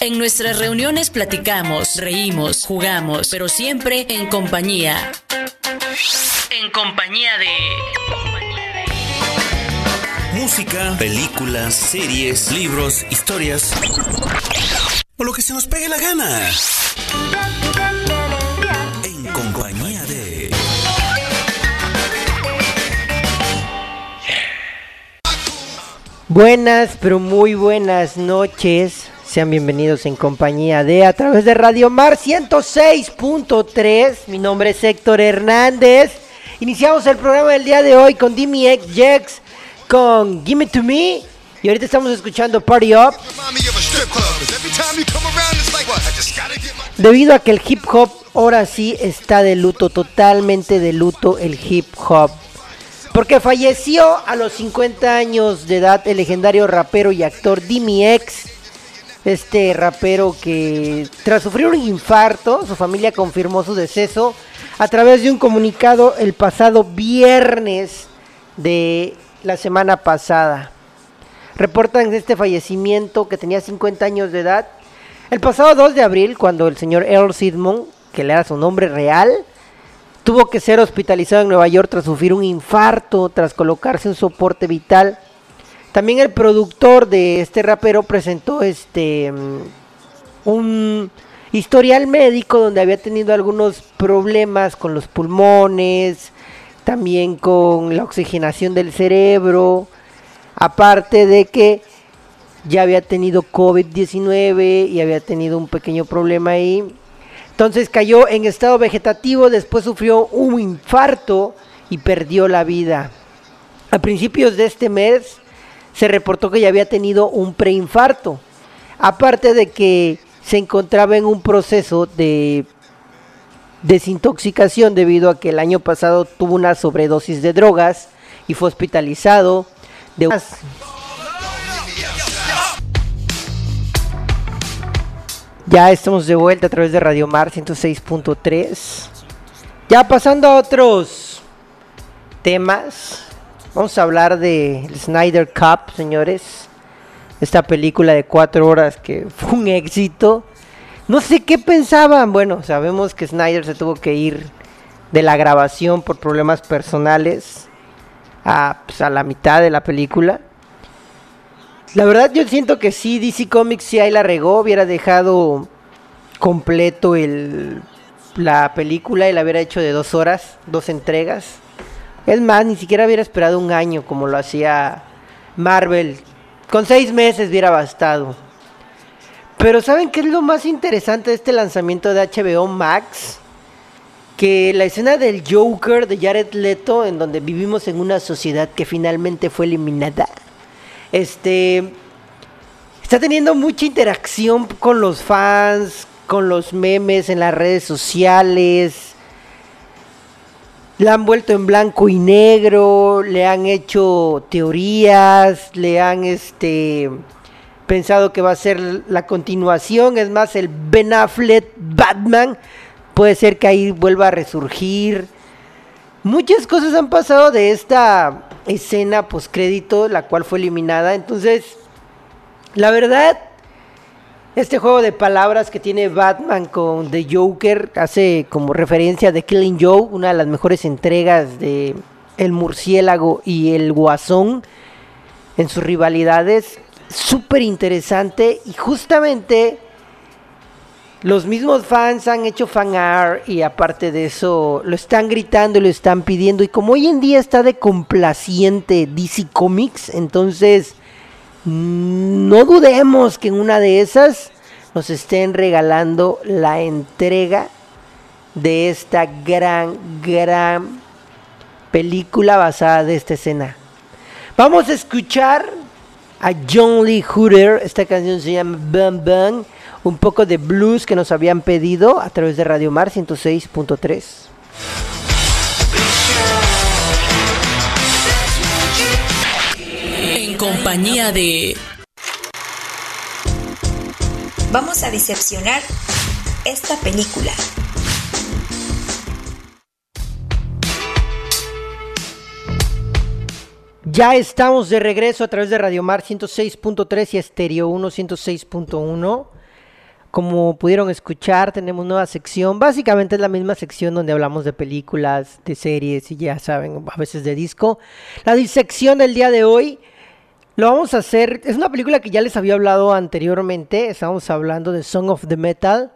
En nuestras reuniones platicamos, reímos, jugamos, pero siempre en compañía. En compañía de... Música, películas, series, libros, historias. O lo que se nos pegue la gana. En compañía de... Buenas, pero muy buenas noches. Sean bienvenidos en compañía de a través de Radio Mar 106.3. Mi nombre es Héctor Hernández. Iniciamos el programa del día de hoy con Dimi Jex con Gimme to Me. Y ahorita estamos escuchando Party Up. Debido a que el hip hop ahora sí está de luto, totalmente de luto el hip hop. Porque falleció a los 50 años de edad el legendario rapero y actor Dimi X este rapero que tras sufrir un infarto, su familia confirmó su deceso a través de un comunicado el pasado viernes de la semana pasada. Reportan este fallecimiento que tenía 50 años de edad. El pasado 2 de abril, cuando el señor Earl Sidmon, que le era su nombre real, tuvo que ser hospitalizado en Nueva York tras sufrir un infarto, tras colocarse un soporte vital también el productor de este rapero presentó este un historial médico donde había tenido algunos problemas con los pulmones, también con la oxigenación del cerebro, aparte de que ya había tenido COVID-19 y había tenido un pequeño problema ahí. Entonces cayó en estado vegetativo, después sufrió un infarto y perdió la vida. A principios de este mes se reportó que ya había tenido un preinfarto. Aparte de que se encontraba en un proceso de desintoxicación debido a que el año pasado tuvo una sobredosis de drogas y fue hospitalizado. De... Ya estamos de vuelta a través de Radio Mar 106.3. Ya pasando a otros temas. Vamos a hablar de Snyder Cup, señores. Esta película de cuatro horas que fue un éxito. No sé qué pensaban. Bueno, sabemos que Snyder se tuvo que ir de la grabación por problemas personales a, pues, a la mitad de la película. La verdad yo siento que sí, DC Comics sí ahí la regó, hubiera dejado completo el, la película y la hubiera hecho de dos horas, dos entregas. Es más, ni siquiera hubiera esperado un año como lo hacía Marvel. Con seis meses hubiera bastado. Pero ¿saben qué es lo más interesante de este lanzamiento de HBO Max? Que la escena del Joker de Jared Leto, en donde vivimos en una sociedad que finalmente fue eliminada, este está teniendo mucha interacción con los fans, con los memes en las redes sociales la han vuelto en blanco y negro, le han hecho teorías, le han este pensado que va a ser la continuación, es más el Ben Affleck Batman puede ser que ahí vuelva a resurgir. Muchas cosas han pasado de esta escena postcrédito, la cual fue eliminada, entonces la verdad este juego de palabras que tiene Batman con The Joker hace como referencia de Killing Joe, una de las mejores entregas de El Murciélago y El Guasón en sus rivalidades. Súper interesante y justamente los mismos fans han hecho fan art y aparte de eso lo están gritando y lo están pidiendo. Y como hoy en día está de complaciente DC Comics, entonces no dudemos que en una de esas nos estén regalando la entrega de esta gran, gran película basada de esta escena. Vamos a escuchar a John Lee Hooter, esta canción se llama Bum Bum, un poco de blues que nos habían pedido a través de Radio Mar 106.3. compañía de... Vamos a decepcionar esta película. Ya estamos de regreso a través de Radio Mar 106.3 y Estéreo 1 106.1. Como pudieron escuchar, tenemos nueva sección. Básicamente es la misma sección donde hablamos de películas, de series y ya saben, a veces de disco. La disección del día de hoy lo vamos a hacer. Es una película que ya les había hablado anteriormente. Estamos hablando de Song of the Metal.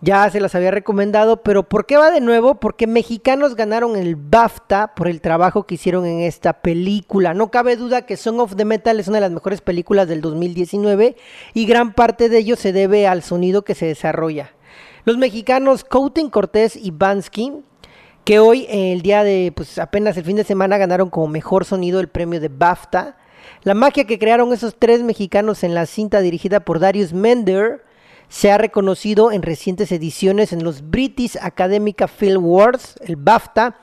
Ya se las había recomendado, pero ¿por qué va de nuevo? Porque mexicanos ganaron el BAFTA por el trabajo que hicieron en esta película. No cabe duda que Song of the Metal es una de las mejores películas del 2019 y gran parte de ello se debe al sonido que se desarrolla. Los mexicanos Coutin Cortés y Bansky, que hoy, el día de, pues apenas el fin de semana, ganaron como mejor sonido el premio de BAFTA. La magia que crearon esos tres mexicanos en la cinta dirigida por Darius Mender se ha reconocido en recientes ediciones en los British Academic Film Awards, el BAFTA,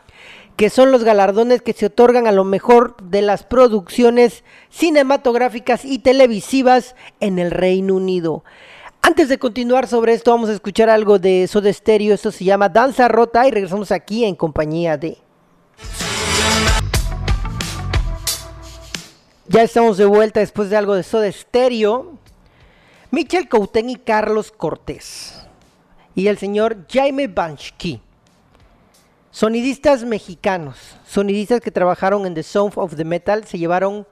que son los galardones que se otorgan a lo mejor de las producciones cinematográficas y televisivas en el Reino Unido. Antes de continuar sobre esto, vamos a escuchar algo de Soda Stereo. Esto se llama Danza Rota y regresamos aquí en compañía de. Ya estamos de vuelta después de algo de Soda Stereo. Michel Couten y Carlos Cortés. Y el señor Jaime Bansky. Sonidistas mexicanos, sonidistas que trabajaron en The Sound of the Metal, se llevaron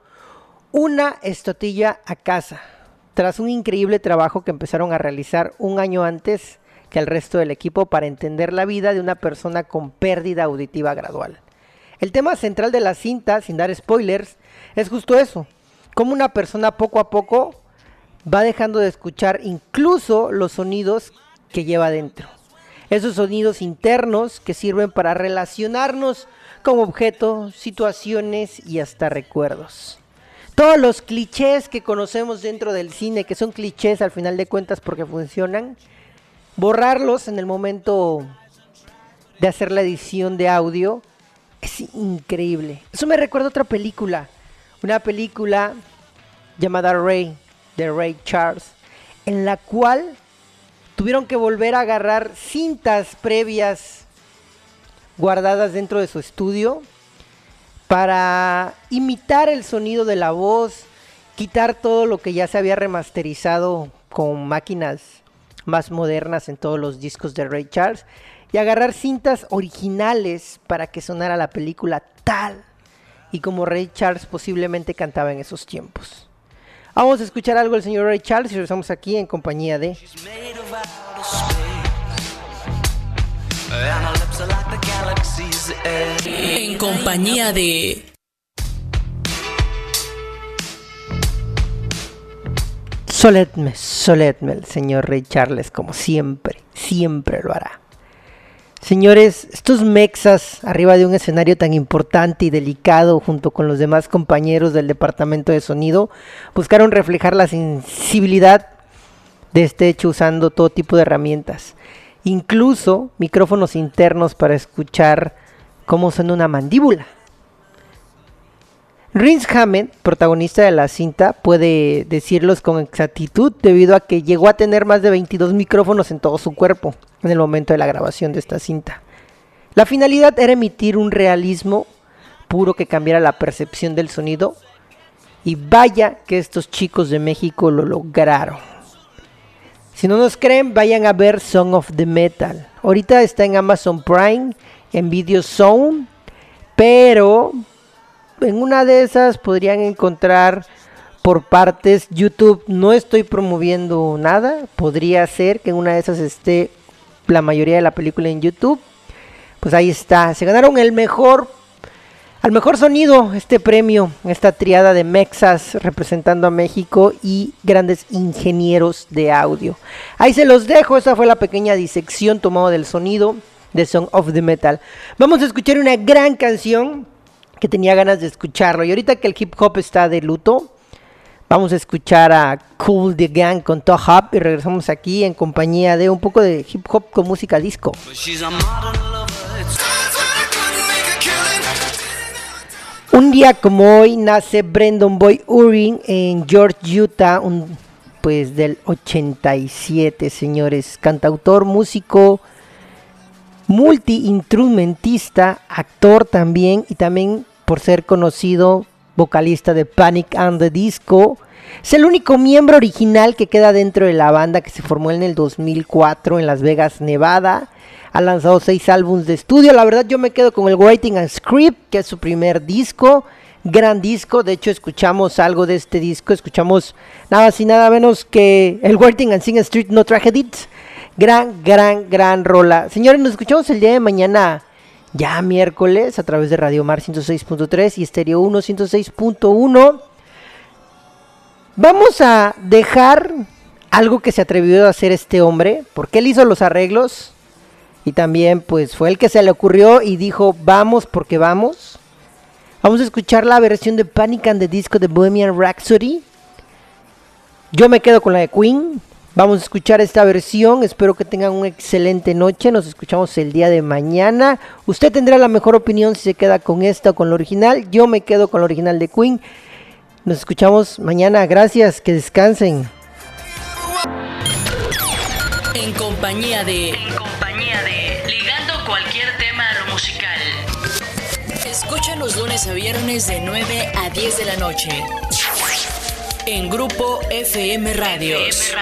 una estotilla a casa, tras un increíble trabajo que empezaron a realizar un año antes que el resto del equipo para entender la vida de una persona con pérdida auditiva gradual. El tema central de la cinta, sin dar spoilers, es justo eso, como una persona poco a poco va dejando de escuchar incluso los sonidos que lleva dentro. Esos sonidos internos que sirven para relacionarnos con objetos, situaciones y hasta recuerdos. Todos los clichés que conocemos dentro del cine, que son clichés al final de cuentas porque funcionan, borrarlos en el momento de hacer la edición de audio es increíble. Eso me recuerda a otra película, una película llamada Ray, de Ray Charles, en la cual tuvieron que volver a agarrar cintas previas guardadas dentro de su estudio para imitar el sonido de la voz, quitar todo lo que ya se había remasterizado con máquinas más modernas en todos los discos de Ray Charles y agarrar cintas originales para que sonara la película tal y como Ray Charles posiblemente cantaba en esos tiempos. Vamos a escuchar algo del señor Ray Charles y regresamos aquí en compañía de... En compañía de... Soledme, soledme el señor Ray Charles como siempre, siempre lo hará. Señores, estos mexas arriba de un escenario tan importante y delicado junto con los demás compañeros del departamento de sonido buscaron reflejar la sensibilidad de este hecho usando todo tipo de herramientas, incluso micrófonos internos para escuchar cómo suena una mandíbula. Rins Hammett, protagonista de la cinta, puede decirlos con exactitud debido a que llegó a tener más de 22 micrófonos en todo su cuerpo en el momento de la grabación de esta cinta. La finalidad era emitir un realismo puro que cambiara la percepción del sonido y vaya que estos chicos de México lo lograron. Si no nos creen, vayan a ver Song of the Metal. Ahorita está en Amazon Prime, en Video Zone, pero en una de esas podrían encontrar por partes YouTube. No estoy promoviendo nada. Podría ser que en una de esas esté la mayoría de la película en YouTube. Pues ahí está. Se ganaron el mejor, al mejor sonido este premio, esta triada de Mexas representando a México y grandes ingenieros de audio. Ahí se los dejo. Esa fue la pequeña disección tomada del sonido de Song of the Metal. Vamos a escuchar una gran canción que tenía ganas de escucharlo. Y ahorita que el hip hop está de luto, Vamos a escuchar a Cool the Gang con Toe Hop y regresamos aquí en compañía de un poco de hip hop con música disco. Un día como hoy nace Brendan Boy Uring en George, Utah, un, pues del 87, señores, cantautor, músico, multi-instrumentista, actor también y también por ser conocido vocalista de Panic and the Disco. Es el único miembro original que queda dentro de la banda que se formó en el 2004 en Las Vegas, Nevada. Ha lanzado seis álbumes de estudio. La verdad yo me quedo con el Writing and Script, que es su primer disco. Gran disco. De hecho escuchamos algo de este disco. Escuchamos nada más y nada menos que el Writing and Sing Street No Tragedies. Gran, gran, gran rola. Señores, nos escuchamos el día de mañana ya miércoles a través de Radio Mar 106.3 y Estéreo 1 106.1. Vamos a dejar algo que se atrevió a hacer este hombre, porque él hizo los arreglos y también pues fue el que se le ocurrió y dijo vamos porque vamos. Vamos a escuchar la versión de Panic and the Disco de Bohemian Rhapsody. Yo me quedo con la de Queen. Vamos a escuchar esta versión, espero que tengan una excelente noche, nos escuchamos el día de mañana. Usted tendrá la mejor opinión si se queda con esta o con la original, yo me quedo con la original de Queen. Nos escuchamos mañana, gracias, que descansen. En compañía de... En compañía de... Ligando cualquier tema a lo musical. Escucha los lunes a viernes de 9 a 10 de la noche en Grupo FM Radios.